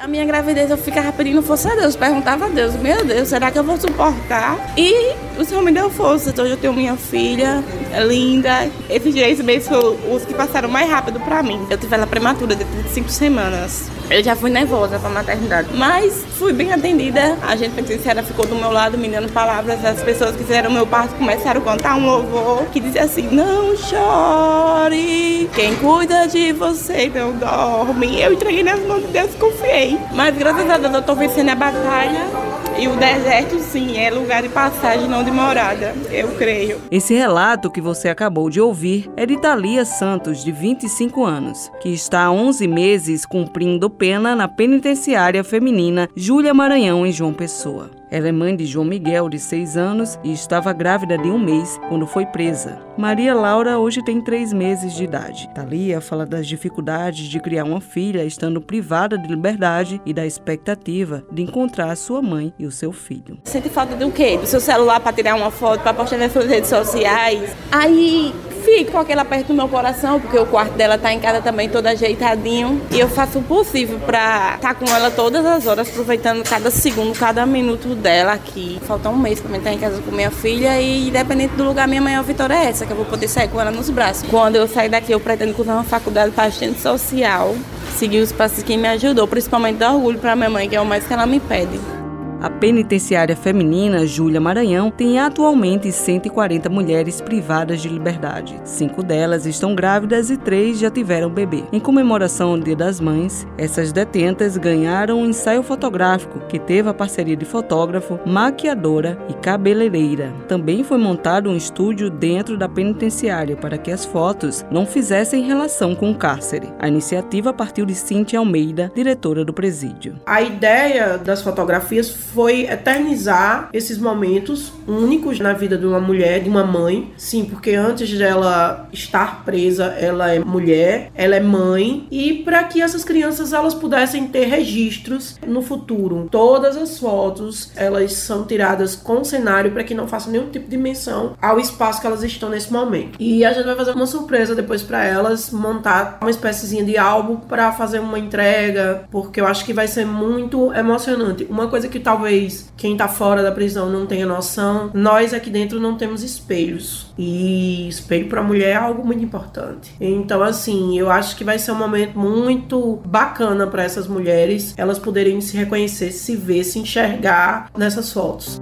A minha gravidez eu ficava pedindo força a Deus, perguntava a Deus, meu Deus, será que eu vou suportar? E o Senhor me deu força, então hoje eu tenho minha filha, é linda. Esses três meses foram os que passaram mais rápido pra mim. Eu tive ela prematura, de 35 semanas. Eu já fui nervosa pra maternidade, mas fui bem atendida. A gente penitenciária ficou do meu lado, me dando palavras. As pessoas que fizeram meu parto começaram a contar um louvor que dizia assim: Não chore, quem cuida de você não dorme. Eu entreguei nas mãos de Deus e confiei. Mas graças a Deus eu tô vencendo a batalha. E o deserto, sim, é lugar de passagem, não de morada, eu creio. Esse relato que você acabou de ouvir é de Thalia Santos, de 25 anos, que está há 11 meses cumprindo pena na penitenciária feminina Júlia Maranhão, em João Pessoa. Ela é mãe de João Miguel, de 6 anos, e estava grávida de um mês quando foi presa. Maria Laura hoje tem 3 meses de idade. Thalia fala das dificuldades de criar uma filha estando privada de liberdade e da expectativa de encontrar sua mãe e o seu filho. Sente falta do quê? Do seu celular para tirar uma foto, para postar nas suas redes sociais. Aí fico com aquela perto do meu coração, porque o quarto dela tá em casa também todo ajeitadinho. E eu faço o possível para estar tá com ela todas as horas, aproveitando cada segundo, cada minuto dela aqui. Falta um mês para mim estar em casa com minha filha e independente do lugar, minha maior vitória é essa, que eu vou poder sair com ela nos braços. Quando eu sair daqui, eu pretendo cursar uma faculdade para assistente social, seguir os passos que me ajudou, principalmente dar orgulho para minha mãe, que é o mais que ela me pede. A penitenciária feminina Júlia Maranhão tem atualmente 140 mulheres privadas de liberdade. Cinco delas estão grávidas e três já tiveram bebê. Em comemoração ao Dia das Mães, essas detentas ganharam um ensaio fotográfico que teve a parceria de fotógrafo, maquiadora e cabeleireira. Também foi montado um estúdio dentro da penitenciária para que as fotos não fizessem relação com o cárcere. A iniciativa partiu de Cintia Almeida, diretora do presídio. A ideia das fotografias foi eternizar esses momentos únicos na vida de uma mulher, de uma mãe. Sim, porque antes dela estar presa, ela é mulher, ela é mãe e para que essas crianças elas pudessem ter registros no futuro. Todas as fotos, elas são tiradas com cenário para que não faça nenhum tipo de menção ao espaço que elas estão nesse momento. E a gente vai fazer uma surpresa depois para elas montar uma espéciezinha de álbum para fazer uma entrega, porque eu acho que vai ser muito emocionante. Uma coisa que talvez talvez quem tá fora da prisão não tenha noção, nós aqui dentro não temos espelhos. E espelho para mulher é algo muito importante. Então, assim, eu acho que vai ser um momento muito bacana para essas mulheres, elas poderem se reconhecer, se ver, se enxergar nessas fotos.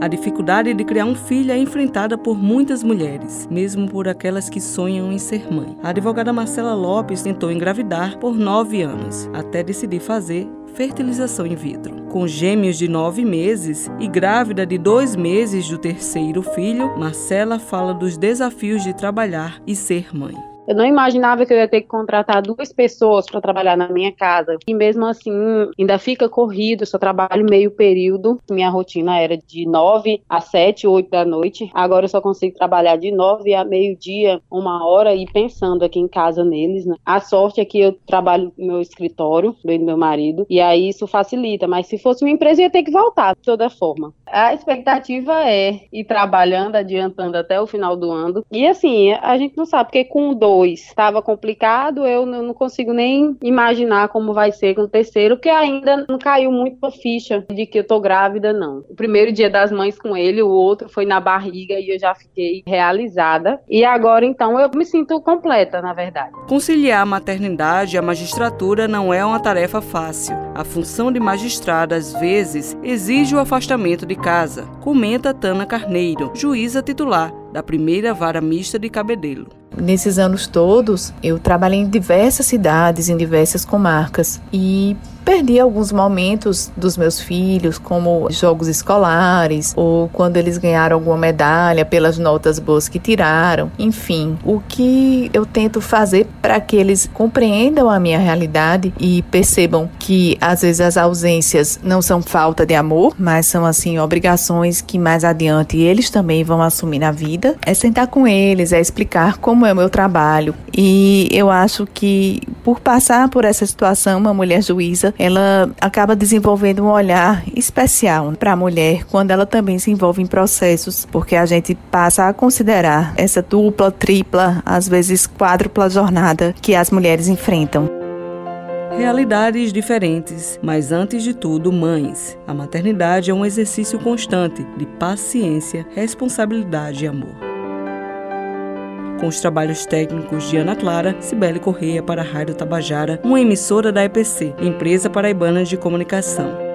A dificuldade de criar um filho é enfrentada por muitas mulheres, mesmo por aquelas que sonham em ser mãe. A advogada Marcela Lopes tentou engravidar por nove anos, até decidir fazer fertilização in vitro. Com gêmeos de nove meses e grávida de dois meses do terceiro filho, Marcela fala dos desafios de trabalhar e ser mãe. Eu não imaginava que eu ia ter que contratar duas pessoas para trabalhar na minha casa. E mesmo assim, ainda fica corrido, eu só trabalho meio período. Minha rotina era de 9 a 7, 8 da noite. Agora eu só consigo trabalhar de 9 a meio-dia, uma hora, e pensando aqui em casa neles, né? A sorte é que eu trabalho no meu escritório, do meu marido, e aí isso facilita. Mas se fosse uma empresa, eu ia ter que voltar, de toda forma. A expectativa é ir trabalhando, adiantando até o final do ano. E assim, a gente não sabe, porque com dor dois estava complicado, eu não consigo nem imaginar como vai ser com o terceiro, que ainda não caiu muito a ficha de que eu tô grávida, não. O primeiro dia das mães com ele, o outro foi na barriga e eu já fiquei realizada. E agora, então, eu me sinto completa, na verdade. Conciliar a maternidade e a magistratura não é uma tarefa fácil. A função de magistrada, às vezes, exige o afastamento de casa, comenta Tana Carneiro, juíza titular da primeira vara mista de Cabedelo. Nesses anos todos, eu trabalhei em diversas cidades, em diversas comarcas e perdi alguns momentos dos meus filhos, como jogos escolares ou quando eles ganharam alguma medalha pelas notas boas que tiraram. Enfim, o que eu tento fazer para que eles compreendam a minha realidade e percebam que às vezes as ausências não são falta de amor, mas são assim obrigações que mais adiante eles também vão assumir na vida. É sentar com eles, é explicar como é o meu trabalho. E eu acho que por passar por essa situação, uma mulher juíza, ela acaba desenvolvendo um olhar especial para a mulher quando ela também se envolve em processos, porque a gente passa a considerar essa dupla, tripla, às vezes quádrupla jornada que as mulheres enfrentam. Realidades diferentes, mas antes de tudo, mães. A maternidade é um exercício constante de paciência, responsabilidade e amor. Com os trabalhos técnicos de Ana Clara, Cibele Correia para a Rádio Tabajara, uma emissora da EPC, Empresa Paraibana de Comunicação.